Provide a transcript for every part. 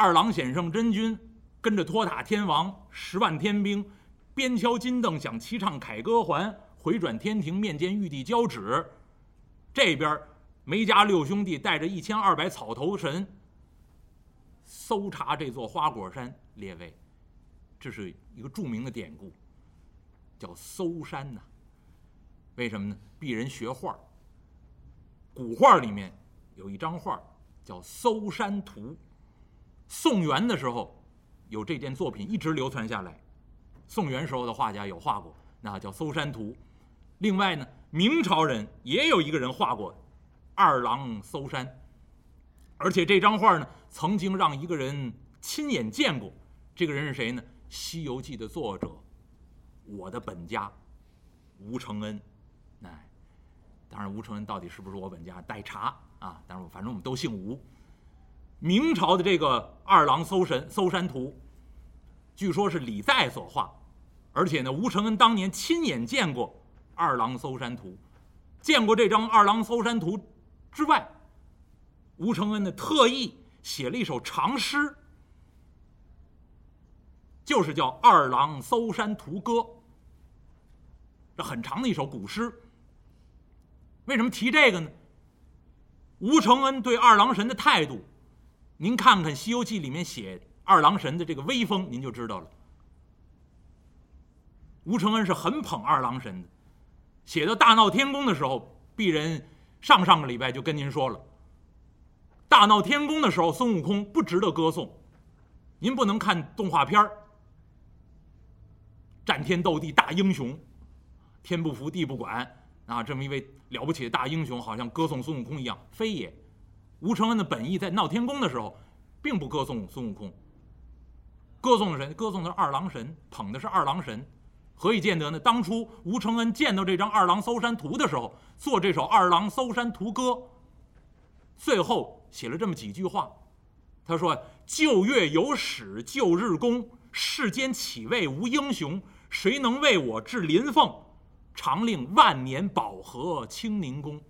二郎显圣真君跟着托塔天王十万天兵，边敲金凳响，齐唱凯歌还，回转天庭面见玉帝交旨。这边梅家六兄弟带着一千二百草头神搜查这座花果山。列位，这是一个著名的典故，叫搜山呐。为什么呢？鄙人学画，古画里面有一张画叫《搜山图》。宋元的时候有这件作品，一直流传下来。宋元时候的画家有画过，那叫《搜山图》。另外呢，明朝人也有一个人画过二郎搜山，而且这张画呢，曾经让一个人亲眼见过。这个人是谁呢？《西游记》的作者，我的本家吴承恩。哎，当然，吴承恩到底是不是我本家待查啊。但是，反正我们都姓吴。明朝的这个《二郎搜神搜山图》，据说是李在所画，而且呢，吴承恩当年亲眼见过《二郎搜山图》，见过这张《二郎搜山图》之外，吴承恩呢特意写了一首长诗。就是叫《二郎搜山图歌》，这很长的一首古诗。为什么提这个呢？吴承恩对二郎神的态度，您看看《西游记》里面写二郎神的这个威风，您就知道了。吴承恩是很捧二郎神的，写到大闹天宫的时候，鄙人上上个礼拜就跟您说了，大闹天宫的时候，孙悟空不值得歌颂，您不能看动画片儿。战天斗地大英雄，天不服地不管啊！这么一位了不起的大英雄，好像歌颂孙悟空一样，非也。吴承恩的本意在闹天宫的时候，并不歌颂孙悟空，歌颂的谁？歌颂的是二郎神，捧的是二郎神。何以见得呢？当初吴承恩见到这张《二郎搜山图》的时候，做这首《二郎搜山图歌》，最后写了这么几句话。他说：“旧月有始，旧日功。”世间岂为无英雄？谁能为我治林凤？长令万年保和清宁宫。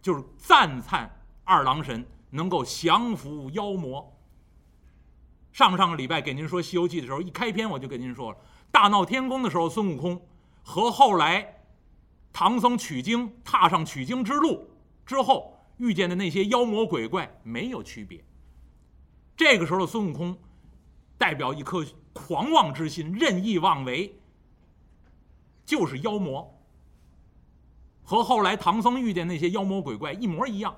就是赞叹二郎神能够降服妖魔。上上个礼拜给您说《西游记》的时候，一开篇我就跟您说了，大闹天宫的时候，孙悟空和后来唐僧取经、踏上取经之路之后遇见的那些妖魔鬼怪没有区别。这个时候的孙悟空。代表一颗狂妄之心、任意妄为，就是妖魔。和后来唐僧遇见那些妖魔鬼怪一模一样。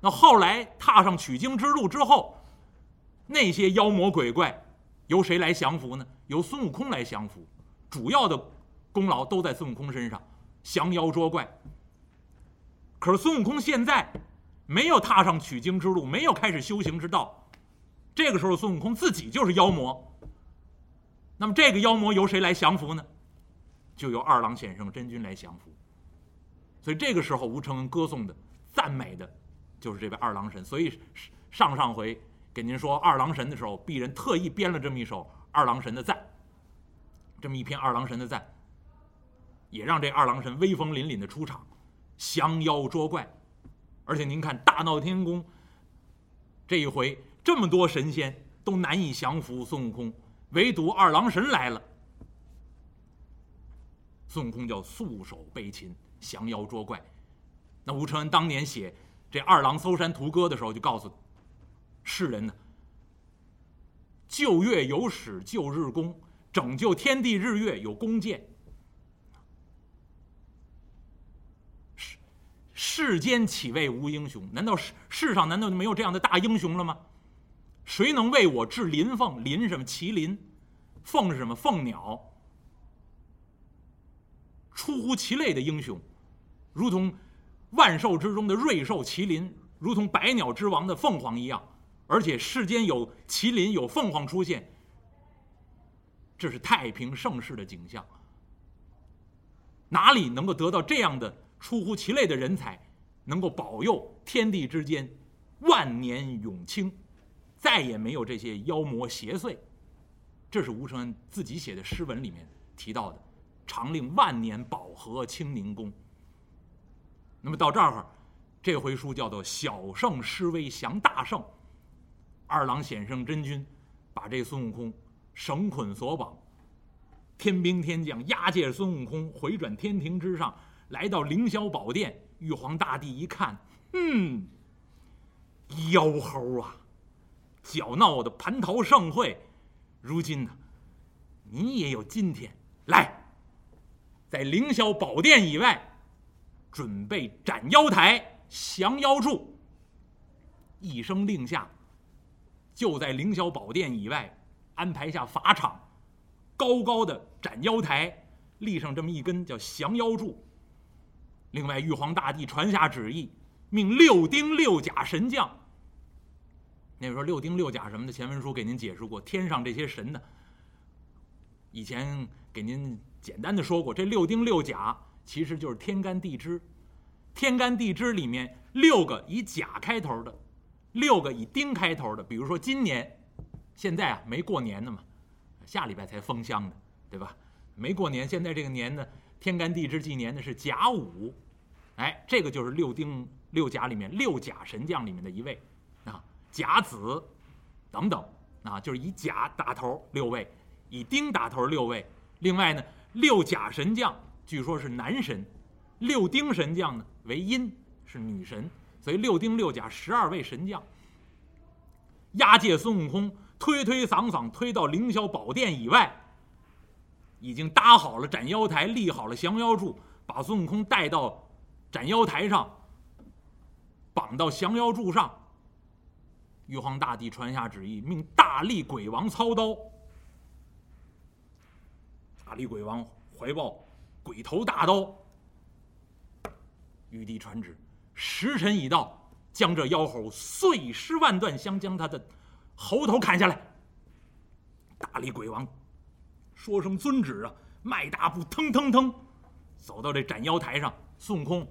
那后来踏上取经之路之后，那些妖魔鬼怪由谁来降服呢？由孙悟空来降服，主要的功劳都在孙悟空身上，降妖捉怪。可是孙悟空现在没有踏上取经之路，没有开始修行之道。这个时候，孙悟空自己就是妖魔。那么，这个妖魔由谁来降服呢？就由二郎显圣真君来降服。所以，这个时候吴承恩歌颂的、赞美的，就是这位二郎神。所以，上上回给您说二郎神的时候，鄙人特意编了这么一首二郎神的赞，这么一篇二郎神的赞，也让这二郎神威风凛凛的出场，降妖捉怪。而且，您看大闹天宫这一回。这么多神仙都难以降服孙悟空，唯独二郎神来了。孙悟空叫素手背擒，降妖捉怪。那吴承恩当年写这《二郎搜山图歌》的时候，就告诉世人呢：旧月有始，旧日功，拯救天地日月有弓箭。世世间岂为无英雄？难道世世上难道就没有这样的大英雄了吗？谁能为我治林凤？林什么？麒麟。凤是什么？凤鸟。出乎其类的英雄，如同万兽之中的瑞兽麒麟，如同百鸟之王的凤凰一样。而且世间有麒麟有凤凰出现，这是太平盛世的景象。哪里能够得到这样的出乎其类的人才，能够保佑天地之间万年永清？再也没有这些妖魔邪祟，这是吴承恩自己写的诗文里面提到的，长令万年保和清宁宫。那么到这儿，这回书叫做“小胜施威降大圣”，二郎显圣真君把这孙悟空绳捆索绑，天兵天将押解孙悟空回转天庭之上，来到凌霄宝殿。玉皇大帝一看，嗯，妖猴啊，搅闹的蟠桃盛会，如今呢，你也有今天。来，在凌霄宝殿以外，准备斩妖台、降妖柱。一声令下，就在凌霄宝殿以外安排下法场，高高的斩妖台，立上这么一根叫降妖柱。另外，玉皇大帝传下旨意，命六丁六甲神将。那时候六丁六甲什么的，前文书给您解释过。天上这些神呢，以前给您简单的说过，这六丁六甲其实就是天干地支。天干地支里面六个以甲开头的，六个以丁开头的。比如说今年，现在啊没过年呢嘛，下礼拜才封箱的，对吧？没过年，现在这个年呢。天干地支纪年的是甲午，哎，这个就是六丁六甲里面六甲神将里面的一位，啊，甲子等等，啊，就是以甲打头六位，以丁打头六位。另外呢，六甲神将据说是男神，六丁神将呢为阴，是女神，所以六丁六甲十二位神将押解孙悟空，推推搡搡推到凌霄宝殿以外。已经搭好了斩妖台，立好了降妖柱，把孙悟空带到斩妖台上，绑到降妖柱上。玉皇大帝传下旨意，命大力鬼王操刀。大力鬼王怀抱鬼头大刀。玉帝传旨，时辰已到，将这妖猴碎尸万段，相将他的猴头砍下来。大力鬼王。说声遵旨啊！迈大步，腾腾腾，走到这斩妖台上。孙悟空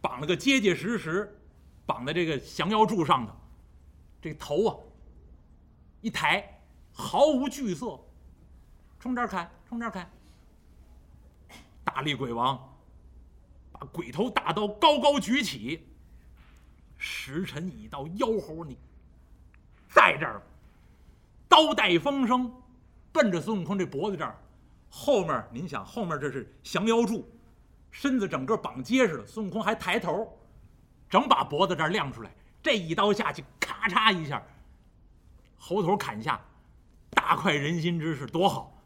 绑了个结结实实，绑在这个降妖柱上头。这头啊，一抬，毫无惧色，冲这儿砍，冲这儿砍。大力鬼王把鬼头大刀高高举起。时辰已到，妖猴你在这儿，刀带风声。奔着孙悟空这脖子这儿，后面您想，后面这是降妖柱，身子整个绑结实了。孙悟空还抬头，整把脖子这儿亮出来。这一刀下去，咔嚓一下，猴头砍下，大快人心之势，多好！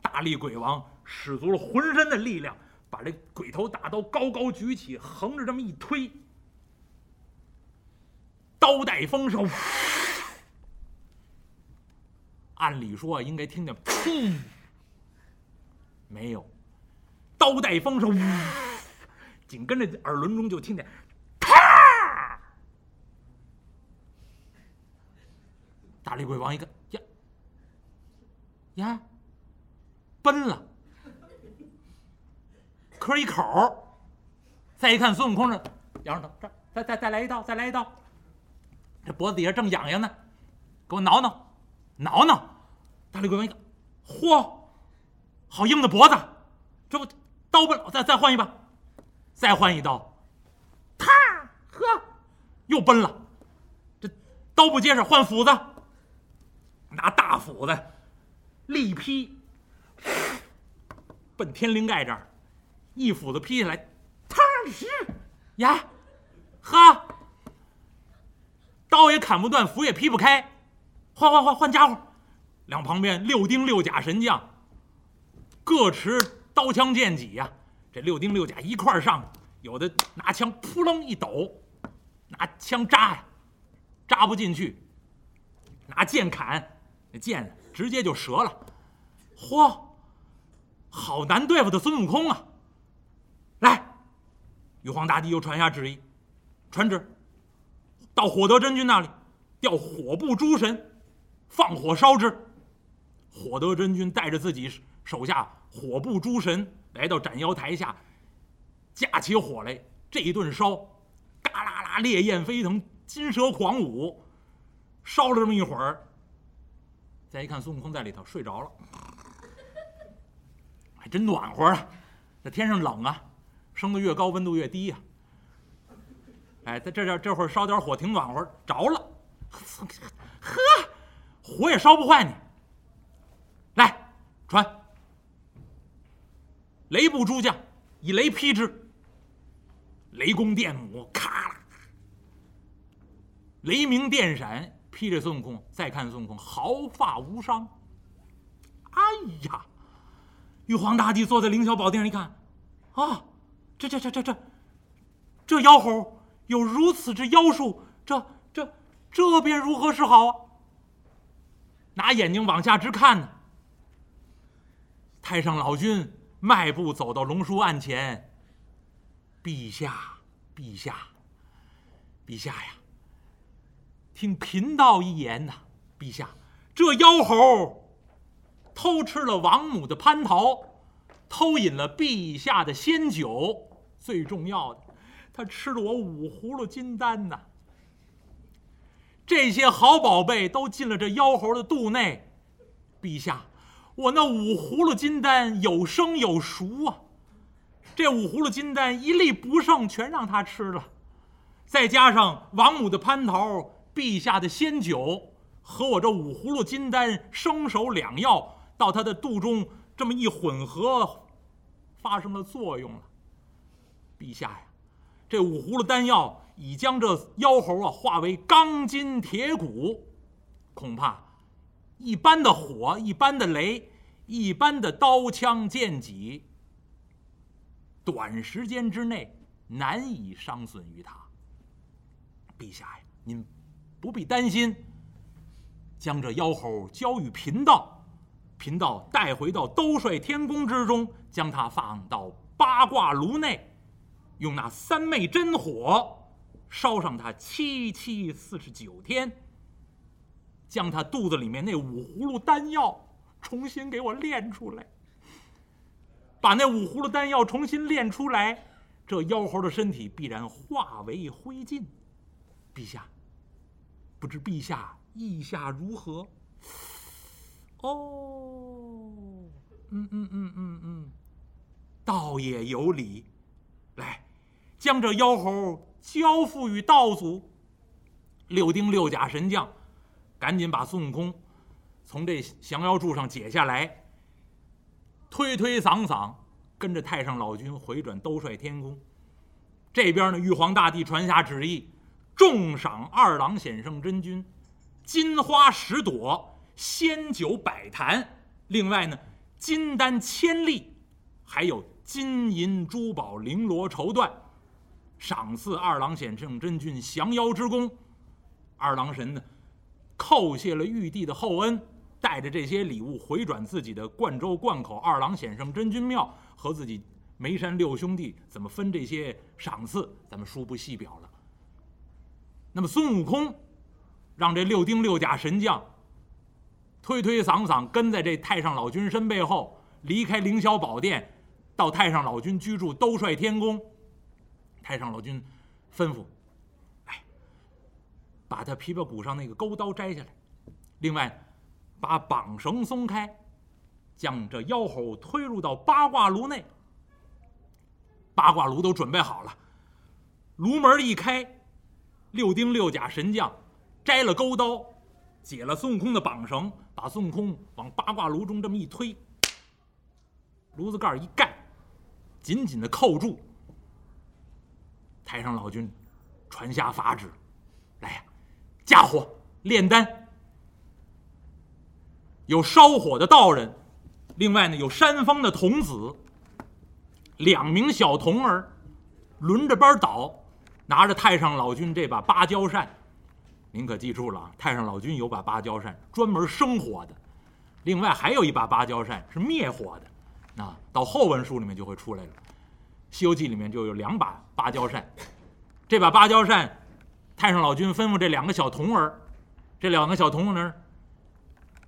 大力鬼王使足了浑身的力量，把这鬼头大刀高高举起，横着这么一推，刀带风声。按理说应该听见“砰”，没有，刀带风声，紧跟着耳轮中就听见“啪”。大力鬼王一看，呀呀，奔了，磕一口。再一看孙悟空这摇着头，这再再再来一刀，再来一刀。这脖子底下正痒痒呢，给我挠挠，挠挠。大力鬼王一看，嚯，好硬的脖子，这不刀不再再换一把，再换一刀，啪，呵，又崩了。这刀不结实，换斧子，拿大斧子，力劈，奔天灵盖这儿，一斧子劈下来，啪，是呀，哈，刀也砍不断，斧也劈不开，换换换换家伙。两旁边六丁六甲神将，各持刀枪剑戟呀。这六丁六甲一块上，有的拿枪扑棱一抖，拿枪扎呀，扎不进去；拿剑砍，那剑直接就折了。嚯，好难对付的孙悟空啊！来，玉皇大帝又传下旨意，传旨到火德真君那里，调火部诸神，放火烧之。火德真君带着自己手下火部诸神来到斩妖台下，架起火来，这一顿烧，嘎啦啦，烈焰飞腾，金蛇狂舞，烧了这么一会儿，再一看孙悟空在里头睡着了，还真暖和啊！这天上冷啊，升得越高，温度越低呀。哎，在这这这会儿烧点火，挺暖和，着了，呵。火也烧不坏你。来，传。雷部诸将以雷劈之，雷公电母，咔啦，雷鸣电闪，劈着孙悟空。再看孙悟空，毫发无伤。哎呀！玉皇大帝坐在凌霄宝殿上一看，啊，这这这这这，这妖猴有如此之妖术，这这这便如何是好啊？拿眼睛往下直看呢。太上老君迈步走到龙书案前，陛下，陛下，陛下呀，听贫道一言呐，陛下，这妖猴。偷吃了王母的蟠桃，偷饮了陛下的仙酒，最重要的，他吃了我五葫芦金丹呐。这些好宝贝都进了这妖猴的肚内，陛下，我那五葫芦金丹有生有熟啊，这五葫芦金丹一粒不剩，全让他吃了，再加上王母的蟠桃、陛下的仙酒和我这五葫芦金丹生熟两药。到他的肚中这么一混合，发生了作用了。陛下呀，这五葫芦丹药已将这妖猴啊化为钢筋铁骨，恐怕一般的火、一般的雷、一般的刀枪剑戟，短时间之内难以伤损于他。陛下呀，您不必担心，将这妖猴交与贫道。贫道带回到兜率天宫之中，将它放到八卦炉内，用那三昧真火烧上它七七四十九天，将它肚子里面那五葫芦丹药重新给我炼出来。把那五葫芦丹药重新炼出来，这妖猴的身体必然化为灰烬。陛下，不知陛下意下如何？哦，嗯嗯嗯嗯嗯，倒也有理。来，将这妖猴交付于道祖。六丁六甲神将，赶紧把孙悟空从这降妖柱上解下来，推推搡搡，跟着太上老君回转兜率天宫。这边呢，玉皇大帝传下旨意，重赏二郎显圣真君金花十朵。仙酒百坛，另外呢，金丹千粒，还有金银珠宝绫罗绸缎，赏赐二郎显圣真君降妖之功。二郎神呢，叩谢了玉帝的厚恩，带着这些礼物回转自己的灌州灌口二郎显圣真君庙，和自己眉山六兄弟怎么分这些赏赐，咱们书不细表了。那么孙悟空，让这六丁六甲神将。推推搡搡跟在这太上老君身背后，离开凌霄宝殿，到太上老君居住兜率天宫。太上老君吩咐：“哎，把他琵琶骨上那个钩刀摘下来，另外把绑绳松开，将这妖猴推入到八卦炉内。八卦炉都准备好了，炉门一开，六丁六甲神将摘了钩刀，解了孙悟空的绑绳。”把孙悟空往八卦炉中这么一推，炉子盖一盖，紧紧的扣住。太上老君传下法旨，来呀，加火炼丹。有烧火的道人，另外呢有山峰的童子，两名小童儿轮着班倒，拿着太上老君这把芭蕉扇。您可记住了啊！太上老君有把芭蕉扇，专门生火的；另外还有一把芭蕉扇是灭火的。啊到后文书里面就会出来了，《西游记》里面就有两把芭蕉扇。这把芭蕉扇，太上老君吩咐这两个小童儿，这两个小童儿呢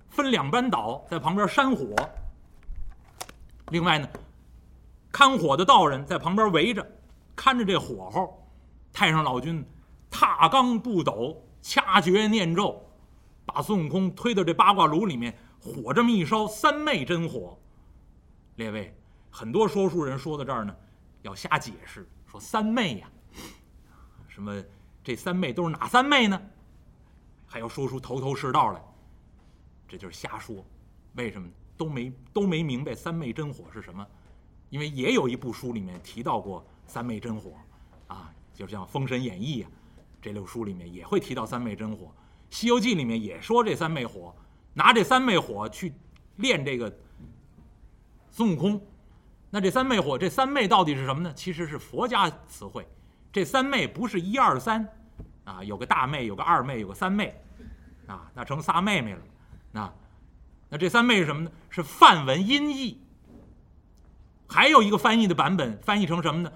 分两班倒，在旁边扇火。另外呢，看火的道人在旁边围着，看着这火候。太上老君踏罡步斗。掐诀念咒，把孙悟空推到这八卦炉里面，火这么一烧，三昧真火。列位，很多说书人说到这儿呢，要瞎解释，说三昧呀，什么这三昧都是哪三昧呢？还要说出头头是道来。这就是瞎说。为什么都没都没明白三昧真火是什么？因为也有一部书里面提到过三昧真火，啊，就像《封神演义》啊这六书里面也会提到三昧真火，《西游记》里面也说这三昧火，拿这三昧火去练这个孙悟空。那这三昧火，这三昧到底是什么呢？其实是佛家词汇。这三昧不是一二三，啊，有个大妹，有个二妹，有个三妹，啊，那成仨妹妹了。那那这三昧是什么呢？是梵文音译。还有一个翻译的版本，翻译成什么呢？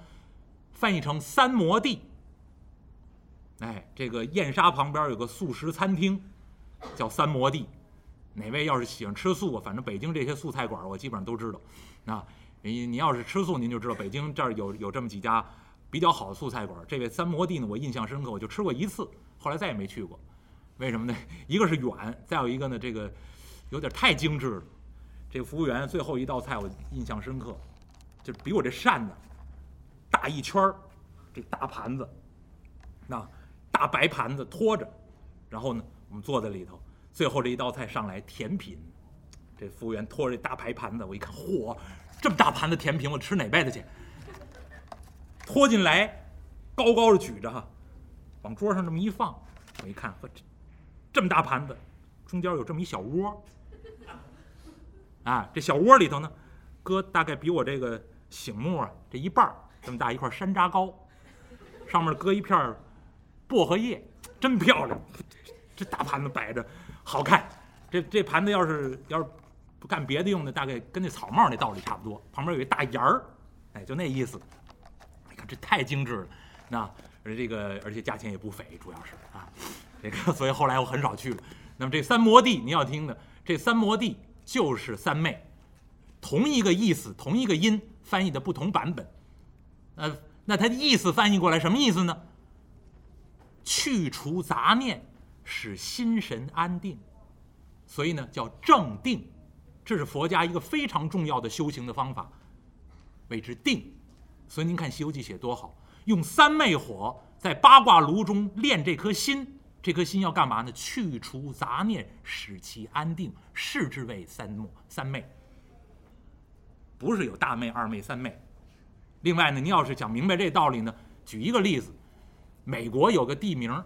翻译成三摩地。哎，这个燕莎旁边有个素食餐厅，叫三摩地。哪位要是喜欢吃素，反正北京这些素菜馆我基本上都知道。啊，你你要是吃素，您就知道北京这儿有有这么几家比较好的素菜馆。这位三摩地呢，我印象深刻，我就吃过一次，后来再也没去过。为什么呢？一个是远，再有一个呢，这个有点太精致了。这服务员最后一道菜我印象深刻。就比我这扇子大一圈儿，这大盘子，那大白盘子托着，然后呢，我们坐在里头，最后这一道菜上来甜品，这服务员托着这大白盘子，我一看，嚯，这么大盘子甜品，我吃哪辈子去？拖进来，高高的举着哈，往桌上这么一放，我一看，呵，这这么大盘子，中间有这么一小窝，啊，这小窝里头呢，搁大概比我这个。醒目啊，这一半这么大一块山楂糕，上面搁一片薄荷叶，真漂亮。这大盘子摆着，好看。这这盘子要是要是不干别的用的，大概跟那草帽那道理差不多。旁边有一大檐儿，哎，就那意思。你看这太精致了，那而这个而且价钱也不菲，主要是啊，这个 所以后来我很少去了。那么这三摩地你要听的，这三摩地就是三昧，同一个意思，同一个音。翻译的不同版本，呃，那它的意思翻译过来什么意思呢？去除杂念，使心神安定，所以呢叫正定，这是佛家一个非常重要的修行的方法，谓之定。所以您看《西游记》写多好，用三昧火在八卦炉中炼这颗心，这颗心要干嘛呢？去除杂念，使其安定，是之谓三昧。三昧。不是有大妹、二妹、三妹。另外呢，您要是想明白这道理呢，举一个例子，美国有个地名，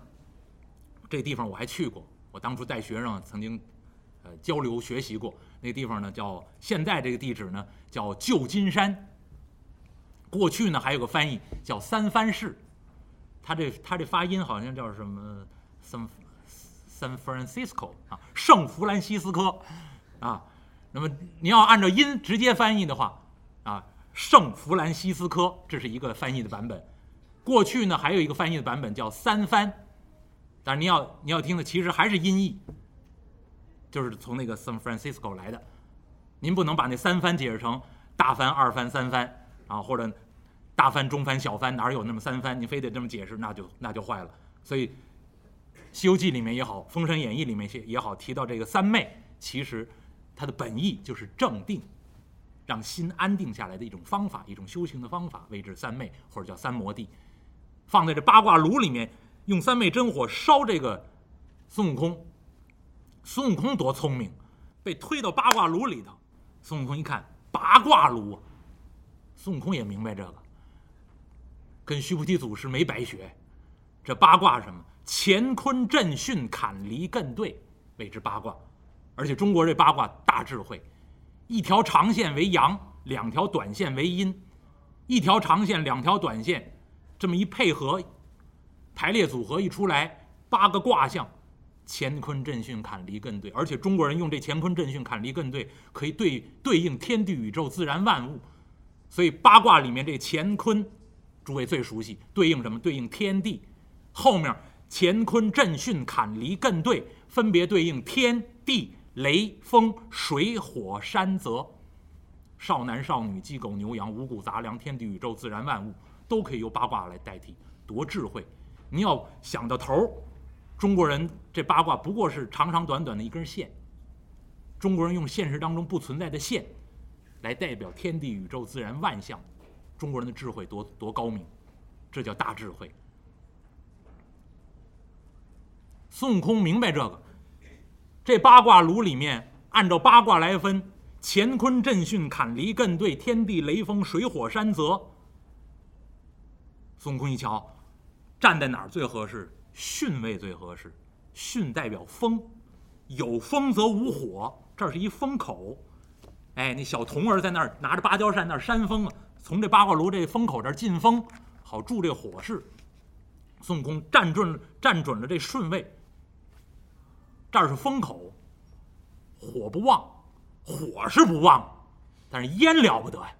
这地方我还去过，我当初带学生曾经，呃，交流学习过。那地方呢叫现在这个地址呢叫旧金山。过去呢还有个翻译叫三藩市，它这它这发音好像叫什么 San San Francisco 啊，圣弗兰西斯科，啊。那么你要按照音直接翻译的话，啊，圣弗兰西斯科，这是一个翻译的版本。过去呢还有一个翻译的版本叫三番，但是你要你要听的其实还是音译，就是从那个 San Francisco 来的。您不能把那三番解释成大番、二番、三番啊，或者大番、中番、小番，哪有那么三番？你非得这么解释，那就那就坏了。所以《西游记》里面也好，《封神演义》里面也好，提到这个三昧，其实。它的本意就是正定，让心安定下来的一种方法，一种修行的方法，谓之三昧或者叫三摩地。放在这八卦炉里面，用三昧真火烧这个孙悟空。孙悟空多聪明，被推到八卦炉里头。孙悟空一看八卦炉，孙悟空也明白这个，跟须菩提祖师没白学。这八卦什么？乾坤震巽坎离艮兑，谓之八卦。而且中国这八卦大智慧，一条长线为阳，两条短线为阴，一条长线，两条短线，这么一配合，排列组合一出来，八个卦象，乾坤震巽坎离艮兑。而且中国人用这乾坤震巽坎离艮兑，可以对对应天地宇宙自然万物。所以八卦里面这乾坤，诸位最熟悉，对应什么？对应天地。后面乾坤震巽坎离艮兑，分别对应天地。雷风水火山泽，少男少女鸡狗牛羊五谷杂粮天地宇宙自然万物都可以由八卦来代替，多智慧！你要想到头中国人这八卦不过是长长短短的一根线，中国人用现实当中不存在的线来代表天地宇宙自然万象，中国人的智慧多多高明，这叫大智慧。孙悟空明白这个。这八卦炉里面按照八卦来分，乾坤震巽坎离艮兑天地雷风水火山泽。孙悟空一瞧，站在哪儿最合适？巽位最合适。巽代表风，有风则无火，这是一风口。哎，那小童儿在那儿拿着芭蕉扇那扇风啊，从这八卦炉这风口这儿进风，好助这火势。孙悟空站准站准了这顺位，这儿是风口，火不旺，火是不旺，但是烟了不得呀。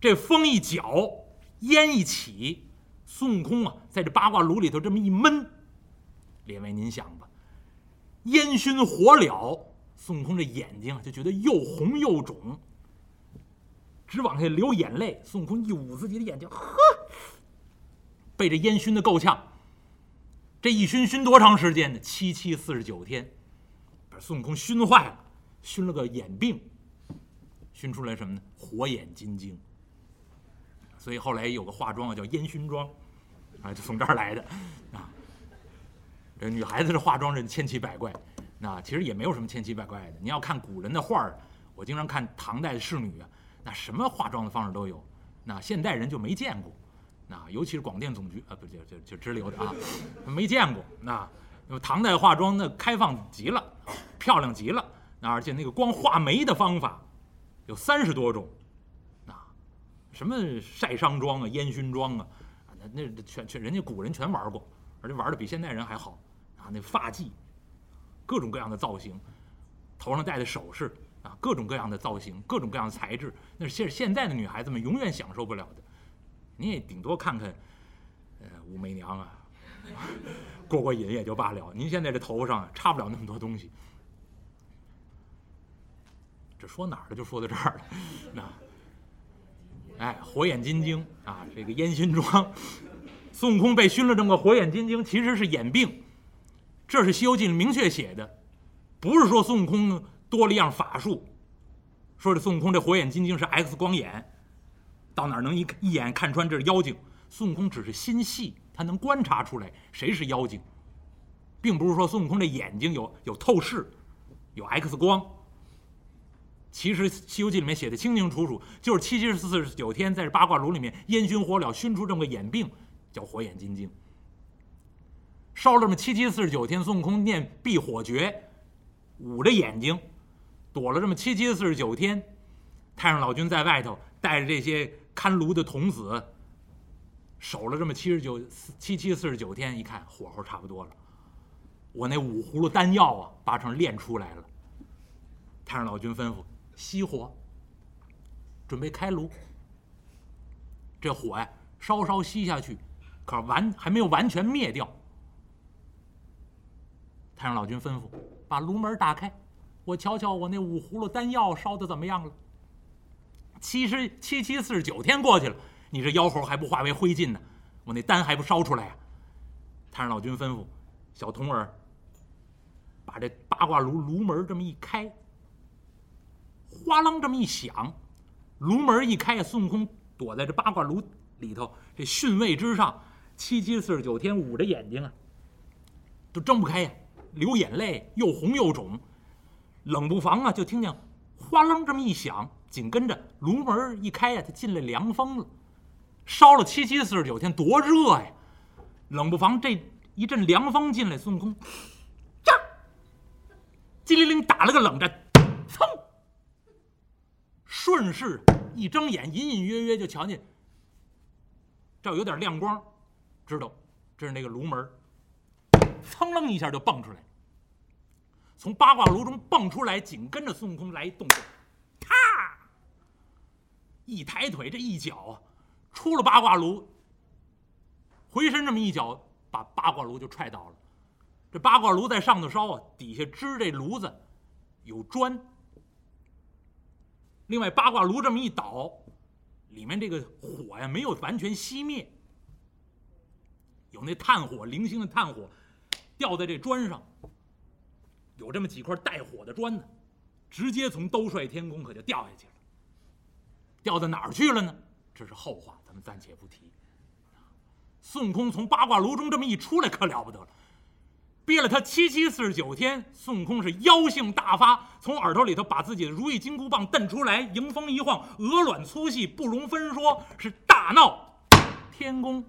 这风一搅，烟一起，孙悟空啊，在这八卦炉里头这么一闷。列位，您想吧，烟熏火燎，孙悟空这眼睛就觉得又红又肿，直往下流眼泪。孙悟空一捂自己的眼睛，呵，被这烟熏的够呛。这一熏熏多长时间呢？七七四十九天，把孙悟空熏坏了，熏了个眼病，熏出来什么呢？火眼金睛。所以后来有个化妆啊，叫烟熏妆，啊，就从这儿来的，啊。这女孩子的化妆是千奇百怪，那其实也没有什么千奇百怪的。你要看古人的画儿，我经常看唐代的仕女，那什么化妆的方式都有，那现代人就没见过，那尤其是广电总局啊，不就就就支流的啊，没见过。那唐代化妆那开放极了，漂亮极了，那而且那个光画眉的方法有三十多种，什么晒伤妆啊、烟熏妆啊，那那全全人家古人全玩过，而且玩的比现代人还好。啊，那发髻，各种各样的造型，头上戴的首饰啊，各种各样的造型，各种各样的材质，那是现现在的女孩子们永远享受不了的。你也顶多看看，呃，武媚娘啊，过过瘾也就罢了。您现在这头上差不了那么多东西。这说哪儿了？就说到这儿了。那，哎，火眼金睛啊，这个烟熏妆，孙悟空被熏了这么个火眼金睛，其实是眼病。这是《西游记》里明确写的，不是说孙悟空多了一样法术，说这孙悟空这火眼金睛是 X 光眼，到哪能一一眼看穿这是妖精。孙悟空只是心细，他能观察出来谁是妖精，并不是说孙悟空这眼睛有有透视，有 X 光。其实《西游记》里面写的清清楚楚，就是七七四十九天在这八卦炉里面烟熏火燎，熏出这么个眼病，叫火眼金睛。烧了这么七七四十九天，孙悟空念避火诀，捂着眼睛，躲了这么七七四十九天。太上老君在外头带着这些看炉的童子，守了这么七十九七七四十九天，一看火候差不多了，我那五葫芦丹药啊，八成炼出来了。太上老君吩咐熄火，准备开炉。这火呀，稍稍熄下去，可完还没有完全灭掉。太上老君吩咐：“把炉门打开，我瞧瞧我那五葫芦丹药烧的怎么样了。”七十七七四十九天过去了，你这妖猴还不化为灰烬呢？我那丹还不烧出来呀？太上老君吩咐：“小童儿，把这八卦炉炉门这么一开，哗啷这么一响，炉门一开，孙悟空躲在这八卦炉里头，这巽位之上，七七四十九天捂着眼睛啊，都睁不开呀。”流眼泪，又红又肿，冷不防啊，就听见哗楞这么一响，紧跟着炉门一开呀，他进来凉风了。烧了七七四十九天，多热呀！冷不防这一阵凉风进来，孙悟空，呀，机灵灵打了个冷战，噌，顺势一睁眼，隐隐约约就瞧见这有点亮光，知道这是那个炉门。噌楞一下就蹦出来，从八卦炉中蹦出来，紧跟着孙悟空来一动作，啪！一抬腿，这一脚啊，出了八卦炉，回身这么一脚，把八卦炉就踹倒了。这八卦炉在上头烧啊，底下支这炉子有砖。另外，八卦炉这么一倒，里面这个火呀没有完全熄灭，有那炭火，零星的炭火。掉在这砖上，有这么几块带火的砖呢，直接从兜率天宫可就掉下去了。掉到哪儿去了呢？这是后话，咱们暂且不提。孙悟空从八卦炉中这么一出来，可了不得了，憋了他七七四十九天，孙悟空是妖性大发，从耳朵里头把自己的如意金箍棒瞪出来，迎风一晃，鹅卵粗细不容分说，是大闹天宫。